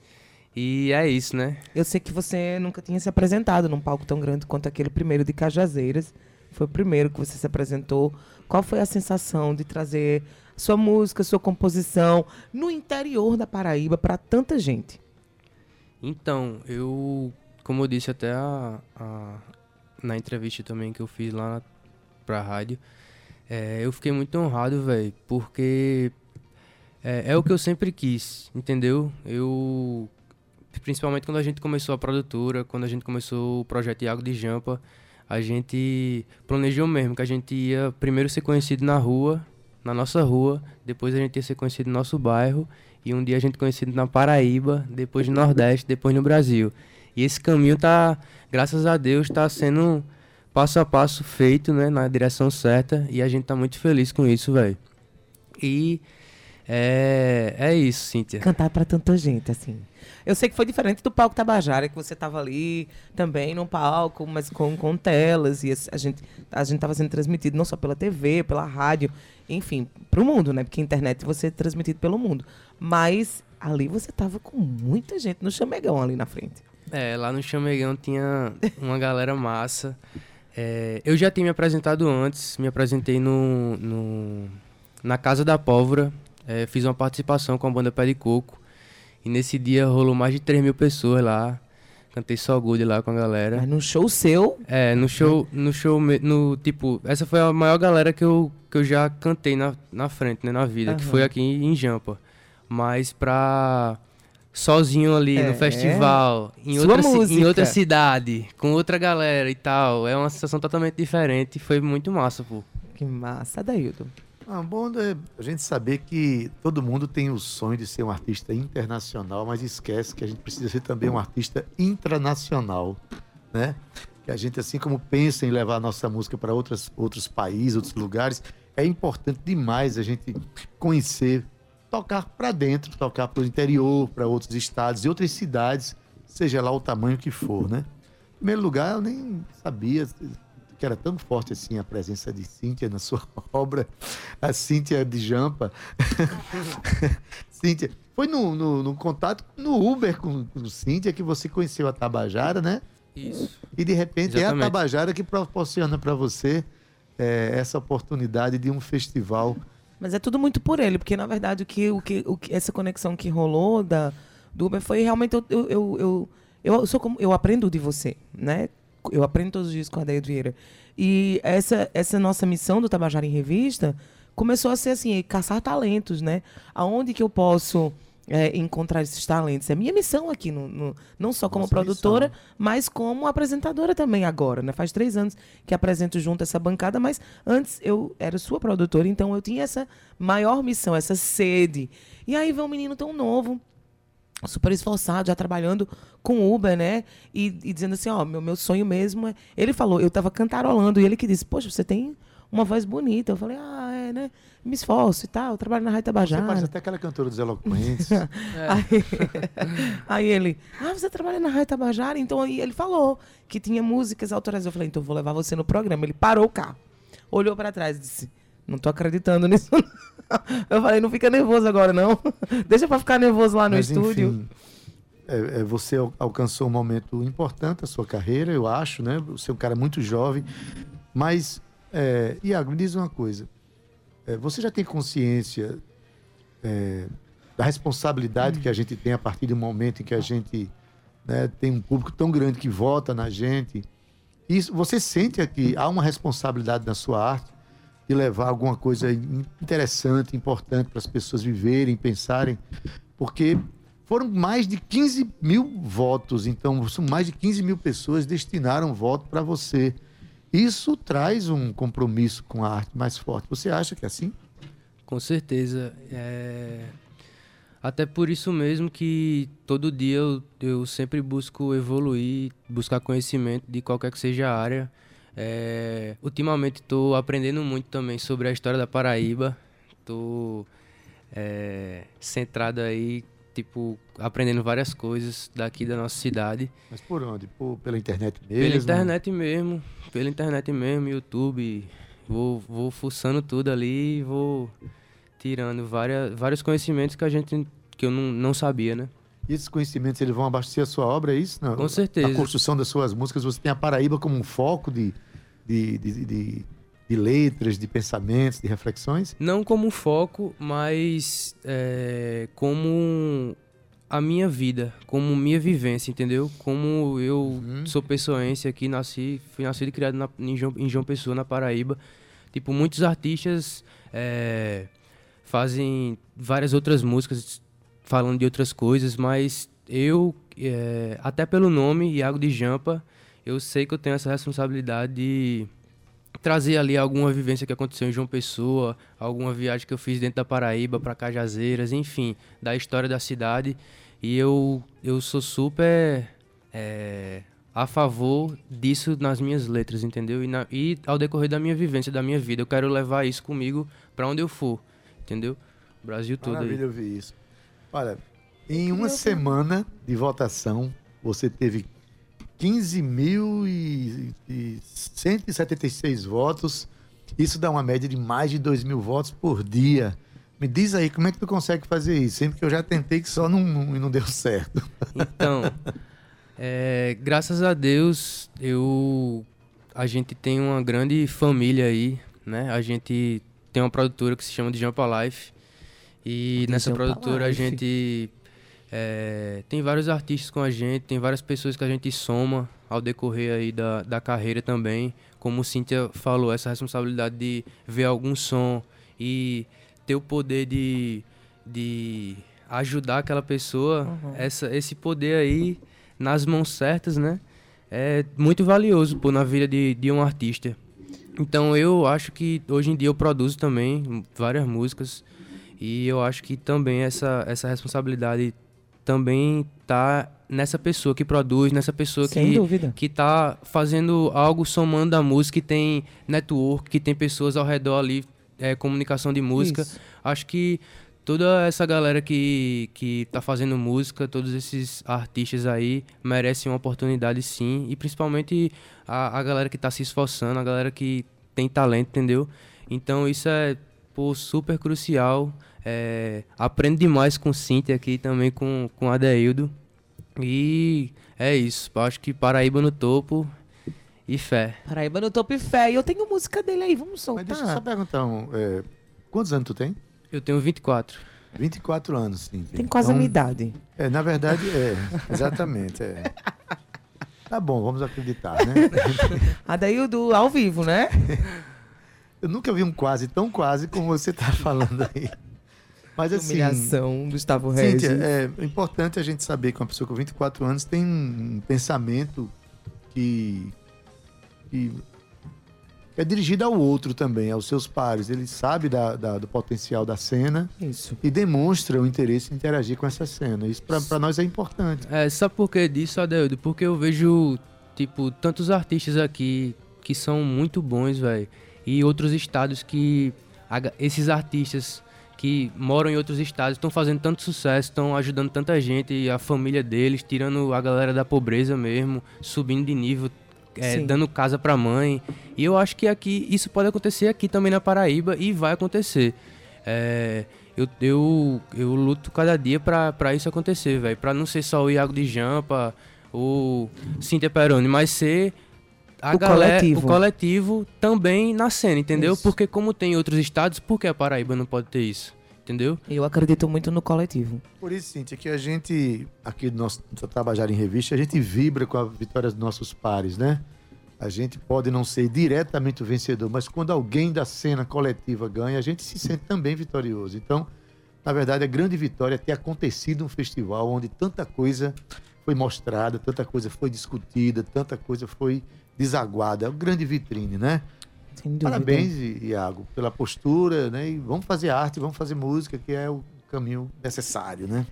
E é isso, né? Eu sei que você nunca tinha se apresentado num palco tão grande quanto aquele primeiro de Cajazeiras. Foi o primeiro que você se apresentou. Qual foi a sensação de trazer sua música, sua composição no interior da Paraíba para tanta gente? Então, eu, como eu disse até a, a- na entrevista também que eu fiz lá na, pra rádio, é, eu fiquei muito honrado, velho, porque é, é o que eu sempre quis, entendeu? Eu, principalmente quando a gente começou a produtora, quando a gente começou o projeto Iago de Jampa, a gente planejou mesmo que a gente ia primeiro ser conhecido na rua, na nossa rua, depois a gente ia ser conhecido no nosso bairro e um dia a gente conhecido na Paraíba, depois no Nordeste, depois no Brasil. E esse caminho tá, graças a Deus, tá sendo passo a passo feito, né, na direção certa e a gente tá muito feliz com isso, velho. E é, é isso, Cíntia. Cantar para tanta gente, assim. Eu sei que foi diferente do palco Tabajara, que você estava ali também num palco, mas com, com telas. E a gente a estava sendo transmitido não só pela TV, pela rádio, enfim, para o mundo, né? Porque a internet você é transmitido pelo mundo. Mas ali você estava com muita gente no chamegão ali na frente. É, lá no Chamegão tinha uma galera massa. É, eu já tinha me apresentado antes, me apresentei no, no- na Casa da Pólvora, é, fiz uma participação com a banda Pé de Coco. E nesse dia rolou mais de 3 mil pessoas lá. Cantei só good lá com a galera. Mas num show seu, É, no show, no show, no tipo, essa foi a maior galera que eu, que eu já cantei na, na frente, né, na vida, que Aham. foi aqui em, em Jampa. Mas pra sozinho ali É. no festival, em Sua outra, música. em outra cidade, com outra galera e tal, é uma sensação totalmente diferente, foi muito massa, pô. que massa, Daildo. Bom é a gente saber que todo mundo tem o sonho de ser um artista internacional, mas esquece que a gente precisa ser também um artista intranacional, né? Que a gente, assim como pensa em levar a nossa música para outros países, outros lugares, é importante demais a gente conhecer, tocar para dentro, tocar para o interior, para outros estados e outras cidades, seja lá o tamanho que for, né? Em primeiro lugar, eu nem sabia que era tão forte assim a presença de Cíntia na sua [LAUGHS] obra, a Cíntia de Jampa. [LAUGHS] Cíntia, foi no, no, no contato no Uber com, com Cíntia que você conheceu a Tabajara, né? Isso. E de repente é a Exatamente. Tabajara que proporciona para você eh, essa oportunidade de um festival. Mas é tudo muito por ele, porque na verdade o que, o que, o que essa conexão que rolou da, do Uber foi realmente. Eu, eu, eu, eu, eu sou como. Eu aprendo de você, né? Eu aprendo todos os dias com a Deia Vieira. E essa, essa nossa missão do Tabajara em Revista começou a ser assim, caçar talentos, né? Aonde que eu posso é, encontrar esses talentos. É minha missão aqui, no, no- não só como Nossa produtora, missão. mas como apresentadora também agora, né? Faz três anos que apresento junto essa bancada, mas antes eu era sua produtora, então eu tinha essa maior missão, essa sede. E aí vem um menino tão novo, super esforçado, já trabalhando com Uber, né? E, e dizendo assim, ó, meu, meu sonho mesmo é... Ele falou, eu tava cantarolando, e ele que disse, poxa, você tem uma voz bonita. Eu falei, ah, é, né? Me esforço e tal, eu trabalho na Rádio Você Tabajara. parece até aquela cantora dos Eloquentes. [LAUGHS] Aí, [LAUGHS] aí ele, ah, você trabalha na Rádio Tabajara? Então aí ele falou que tinha músicas autorizadas. Eu falei, então eu vou levar você no programa. Ele parou o carro, olhou pra trás e disse, não tô acreditando nisso. não." [LAUGHS] Eu falei, não fica nervoso agora, não. [LAUGHS] Deixa pra ficar nervoso lá no Mas, estúdio. enfim, é, é, você al- alcançou um momento importante da sua carreira, eu acho, né? Você é um cara muito jovem. Mas, é, Iago, me diz uma coisa. É, você já tem consciência é, da responsabilidade que a gente tem a partir do momento em que a gente né, tem um público tão grande que vota na gente? Isso, você sente que há uma responsabilidade na sua arte de levar alguma coisa in- interessante, importante para as pessoas viverem, pensarem? Porque foram mais de 15 mil votos, então são mais de 15 mil pessoas destinaram voto para você. Isso traz um compromisso com a arte mais forte. Você acha que é assim? Com certeza. É... Até por isso mesmo que todo dia eu, eu sempre busco evoluir, buscar conhecimento de qualquer que seja a área. É... Ultimamente estou aprendendo muito também sobre a história da Paraíba. Estou centrado aí, tipo, aprendendo várias coisas daqui da nossa cidade. Mas por onde? Por- pela internet mesmo? Pela internet mesmo, pela internet mesmo, YouTube. Vou, vou fuçando tudo ali e vou tirando várias, vários conhecimentos que a gente que eu não, não sabia, né? E esses conhecimentos eles vão abastecer a sua obra, é isso? Não, Com certeza. Na construção das suas músicas, você tem a Paraíba como um foco de, de, de, de- de letras, de pensamentos, de reflexões? Não como um foco, mas é, como a minha vida, como minha vivência, entendeu? Como eu sou pessoense aqui, nasci, fui nascido e criado na- em, João, em João Pessoa, na Paraíba. Tipo, muitos artistas é, fazem várias outras músicas falando de outras coisas, mas eu, é, até pelo nome, Iago de Jampa, eu sei que eu tenho essa responsabilidade de trazer ali alguma vivência que aconteceu em João Pessoa, alguma viagem que eu fiz dentro da Paraíba para Cajazeiras, enfim, da história da cidade. E eu, eu sou super é, a favor disso nas minhas letras, entendeu? E, na- e ao decorrer da minha vivência, da minha vida, eu quero levar isso comigo para onde eu for, entendeu? Brasil todo aí. Maravilha ouvir isso. Olha, em uma semana de votação, você teve 15.176 votos. Isso dá uma média de mais de 2 mil votos por dia. Me diz aí, como é que tu consegue fazer isso? Sempre que eu já tentei que só não, não, não deu certo. [LAUGHS] Então, é, graças a Deus, eu a gente tem uma grande família aí, né? A gente tem uma produtora que se chama de Jampa Life. E nessa produtora a gente é, tem vários artistas com a gente, tem várias pessoas que a gente soma ao decorrer aí da, da carreira também. Como o Cíntia falou, essa responsabilidade de ver algum som e ter o poder de, de ajudar aquela pessoa, essa, esse poder aí nas mãos certas, né? É muito valioso pô, na vida de, de um artista. Então eu acho que hoje em dia eu produzo também várias músicas e eu acho que também essa, essa responsabilidade também tá nessa pessoa que produz, nessa pessoa Sem que, dúvida. que tá fazendo algo somando a música, que tem network, que tem pessoas ao redor ali, é, comunicação de música. Isso. Acho que toda essa galera que, que tá fazendo música, todos esses artistas aí, merecem uma oportunidade sim. E principalmente a, a galera que tá se esforçando, a galera que tem talento, entendeu? Então isso é pô, super crucial. É, aprendo demais com o Cintia aqui também com, com o Adeildo. E é isso. Acho que Paraíba no topo e fé. Paraíba no Top Fé. E eu tenho música dele aí, vamos Mas soltar. deixa eu só perguntar, um, é, quantos anos tu tem? Eu tenho 24. 24 anos, sim. Tem quase a minha idade. É, na verdade, é. Exatamente, é. [LAUGHS] Tá bom, vamos acreditar, né? [LAUGHS] Adaildo ao vivo, né? [LAUGHS] Eu nunca vi um quase tão quase como você tá falando aí. Mas assim, humilhação, Gustavo Regis. Cíntia, é importante a gente saber que uma pessoa com 24 anos tem um pensamento que, que é dirigido ao outro também, aos seus pares. Ele sabe da- da- do potencial da cena Isso. e demonstra o interesse em interagir com essa cena. Isso para nós é importante. É, sabe por que disso, Adeldo? Porque eu vejo, tipo, tantos artistas aqui que são muito bons, velho. E outros estados que. Esses artistas que moram em outros estados estão fazendo tanto sucesso, estão ajudando tanta gente, e a família deles, tirando a galera da pobreza mesmo, subindo de nível, é, dando casa pra mãe. E eu acho que aqui isso pode acontecer aqui também na Paraíba e vai acontecer. É, eu, eu, eu luto cada dia pra isso acontecer, velho. Pra não ser só o Iago de Jampa, o Cíntia Peroni, mas ser a O galera, coletivo. o coletivo também na cena, entendeu? Isso. Porque como tem em outros estados, por que a Paraíba não pode ter isso? Entendeu? Eu acredito muito no coletivo. Por isso, Cíntia, que a gente, aqui do nosso Trabalhar em Revista, a gente vibra com a vitória dos nossos pares, né? A gente pode não ser diretamente o vencedor, mas quando alguém da cena coletiva ganha, a gente se sente também vitorioso. Então, na verdade, a grande vitória é ter acontecido um festival onde tanta coisa foi mostrada, tanta coisa foi discutida, tanta coisa foi desaguada. É uma grande vitrine, né? Sem dúvida. Parabéns, Iago, pela postura, né? E vamos fazer arte, vamos fazer música, que é o caminho necessário, né?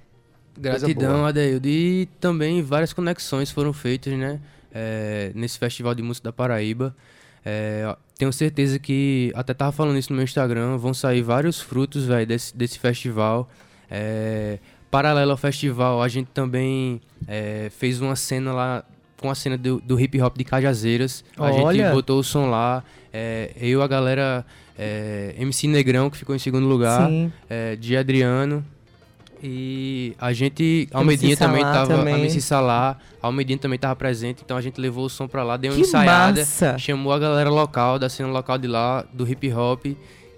Gratidão. Adeildo. E também várias conexões foram feitas, né? é, nesse Festival de Música da Paraíba. É, tenho certeza que, até tava falando isso no meu Instagram, vão sair vários frutos, velho, desse, desse festival. É, paralelo ao festival, a gente também é, fez uma cena lá, com a cena do, do hip hop de Cajazeiras. A Olha! gente botou o som lá. É, eu, a galera, é, MC Negrão, que ficou em segundo lugar é, de Adriano. E a gente. Almedinha também tava. também. A MC Salá. Almedinha também tava presente. Então a gente levou o som pra lá, deu uma Que ensaiada. massa! Chamou a galera local, da cena local de lá, do hip hop.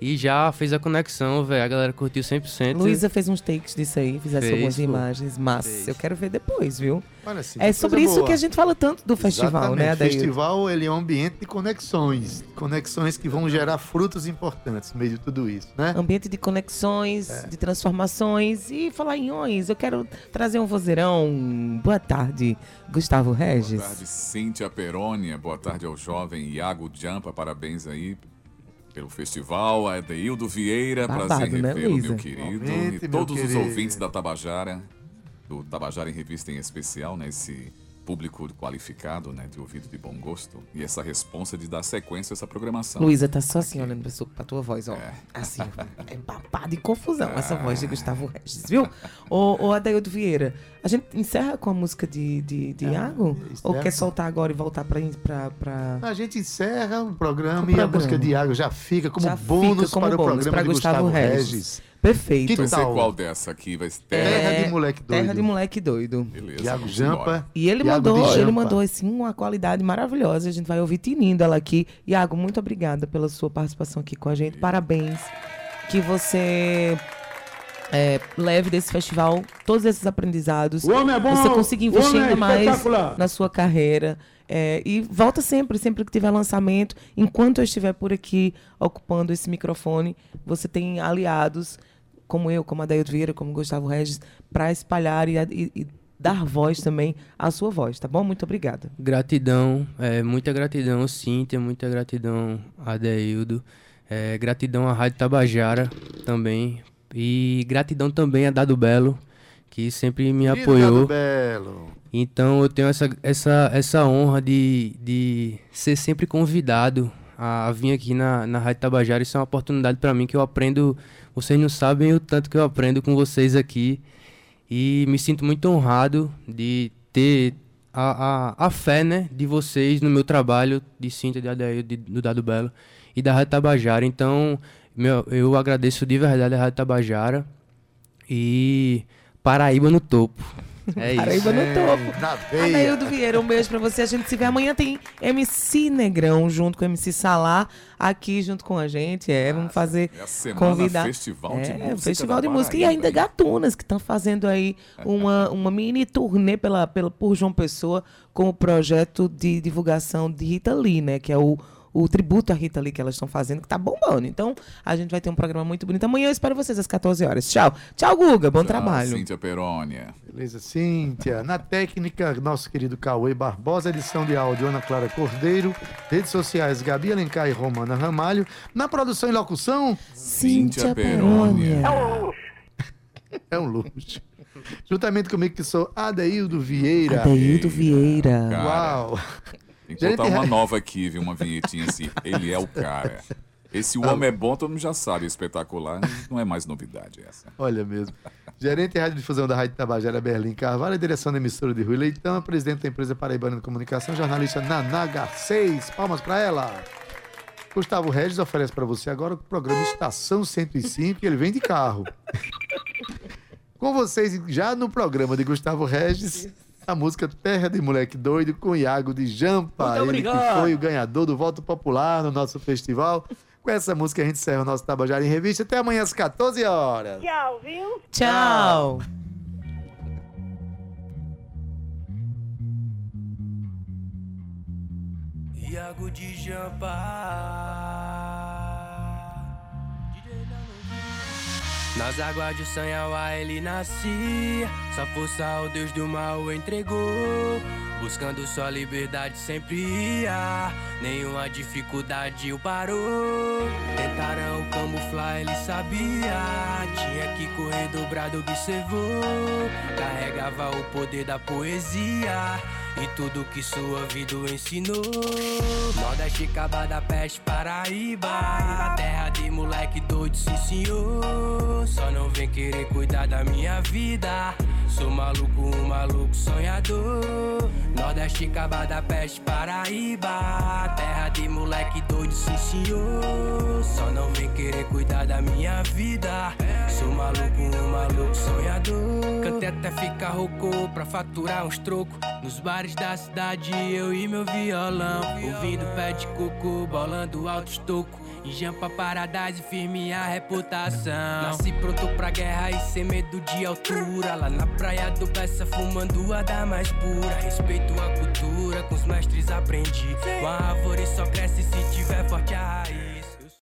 E já fez a conexão, velho. A galera curtiu 100%. Luísa fez uns takes disso aí, fizesse Fez, algumas pô. imagens. Massa. Fez. Eu quero ver depois, viu? Olha, Cíntia, É sobre isso boa. que a gente fala tanto do festival, né, Exatamente. O Adair? festival ele é um ambiente de conexões. Conexões que vão gerar frutos importantes no meio de tudo isso, né? Ambiente de conexões, É. de transformações. E falar em ões, eu quero trazer um vozeirão. Boa tarde, Gustavo Regis. Boa tarde, Cíntia Perônia. Boa tarde ao jovem Iago Jampa. Parabéns aí pelo festival. Adeildo Vieira, Babado, prazer né, revê-lo, meu querido. Igualmente, e todos os querido. ouvintes da Tabajara, do Tabajara em Revista em especial, né? Esse público qualificado, né? De ouvido de bom gosto. E essa responsa de dar sequência a essa programação. Luísa tá só assim olhando pra, sua, pra tua voz, ó. É. Assim, é babado e confusão essa voz de Gustavo Regis, viu? Ô, ô Adaildo Vieira, a gente encerra com a música de, de, de Iago? Ou quer soltar agora e voltar pra... pra, pra... A gente encerra o programa O e a programa. música de Iago já fica como Já bônus fica como para o bônus programa pra de Gustavo Gustavo, Regis. Regis. Perfeito. Que Vai ser tal? qual dessa aqui? Vai ser Terra É, de moleque doido. Terra de moleque doido. Beleza. Iago Jampa. E ele Iago mandou, ele Jampa. mandou assim uma qualidade maravilhosa. A gente vai ouvir tinindo ela aqui. Iago, muito obrigada pela sua participação aqui com a gente. Parabéns. Que você é, leve desse festival todos esses aprendizados. O homem é bom, Você consiga investir homem é ainda mais na sua carreira. É, e volta sempre, sempre que tiver lançamento. Enquanto eu estiver por aqui ocupando esse microfone, você tem aliados como eu, como a Daildo Vieira, como Gustavo Regis, para espalhar e, e- e dar voz também à sua voz, tá bom? Muito obrigada. Gratidão, é, muita gratidão, Cíntia, muita gratidão, Adeildo. É, gratidão à Rádio Tabajara também. E gratidão também a Dado Belo, que sempre me apoiou. Dado Belo. Então eu tenho essa, essa, essa honra de, de ser sempre convidado a vir aqui na, na Rádio Tabajara. Isso é uma oportunidade para mim que eu aprendo. Vocês não sabem o tanto que eu aprendo com vocês aqui. E me sinto muito honrado de ter a, a, a fé né, de vocês no meu trabalho, de Cinta, de Adair, de, do Dado Belo e da Rádio Tabajara. Então meu, eu agradeço de verdade a Rádio Tabajara. E Paraíba no topo. É isso. Paraíba no topo. Na veia. Anaildo Vieira, um beijo pra você. A gente se vê amanhã. Tem MC Negrão junto com MC Salá aqui junto com a gente. É, vamos fazer. É a semana convidar. Festival de é, Música Festival da de Música. E ainda? Gatunas, que estão fazendo aí uma, uma mini turnê pela, pela, por João Pessoa com o projeto de divulgação de Rita Lee, né? Que é o, o tributo à Rita Lee que elas estão fazendo, que tá bombando. Então, a gente vai ter um programa muito bonito. Amanhã eu espero vocês às 14 horas. Tchau. Tchau, Guga. Bom Tchau, trabalho. Cíntia Perônia. Beleza, Cíntia. Na técnica, nosso querido Cauê Barbosa, edição de áudio Ana Clara Cordeiro, redes sociais Gabi Alencar e Romana Ramalho. Na produção e locução, Cíntia Perônia. [LAUGHS] é um luxo. Juntamente comigo, que sou Adeildo Vieira. Adeildo Vieira. Cara, Uau! Tem que botar uma nova aqui, viu? Uma vinhetinha assim. Ele é o [LAUGHS] cara. Esse o homem é bom, todo mundo já sabe. Espetacular. Não é mais novidade essa. Olha mesmo. Gerente de Radiodifusão da Rádio Tabajara, Berlim Carvalho, direção da emissora de Rui Leitão, presidente da empresa Paraibana de Comunicação, jornalista Naná Garcês. Palmas para ela. Gustavo Regis oferece para você agora o programa Estação 105 e ele vem de carro. [LAUGHS] Com vocês, já no programa de Gustavo Regis, a música Terra de Moleque Doido com Iago de Jampa. ele que foi o ganhador do voto popular no nosso festival. Com essa música a gente encerra o nosso Tabajara em Revista. Até amanhã às 14 horas. Tchau, viu? Tchau. Iago de Jampa. Nas águas de Sanhawa ele nascia. Sua força ao Deus do mal entregou. Buscando sua liberdade sempre ia. Nenhuma dificuldade o parou. Tentaram camuflar, ele sabia. Tinha que correr dobrado, observou. Carregava o poder da poesia. E tudo que sua vida ensinou. Nordeste, Caba da Peste, Paraíba. Terra de moleque doido, sim senhor. Só não vem querer cuidar da minha vida. Sou maluco, um maluco sonhador. Nordeste, Caba da Peste, Paraíba. Terra de moleque doido, sim senhor. Só não vem querer cuidar da minha vida. Sou maluco, um maluco sonhador. Cantei até ficar rouco pra faturar uns trocos. Nos bares da cidade, eu e meu violão. Ouvindo pé de coco, bolando alto estoco. Em Jampa Paradise, firme a reputação. Nasci pronto pra guerra e sem medo de altura. Lá na praia do Bessa, fumando a da mais pura. Respeito a cultura, com os mestres aprendi. Com a árvore só cresce se tiver forte a raiz.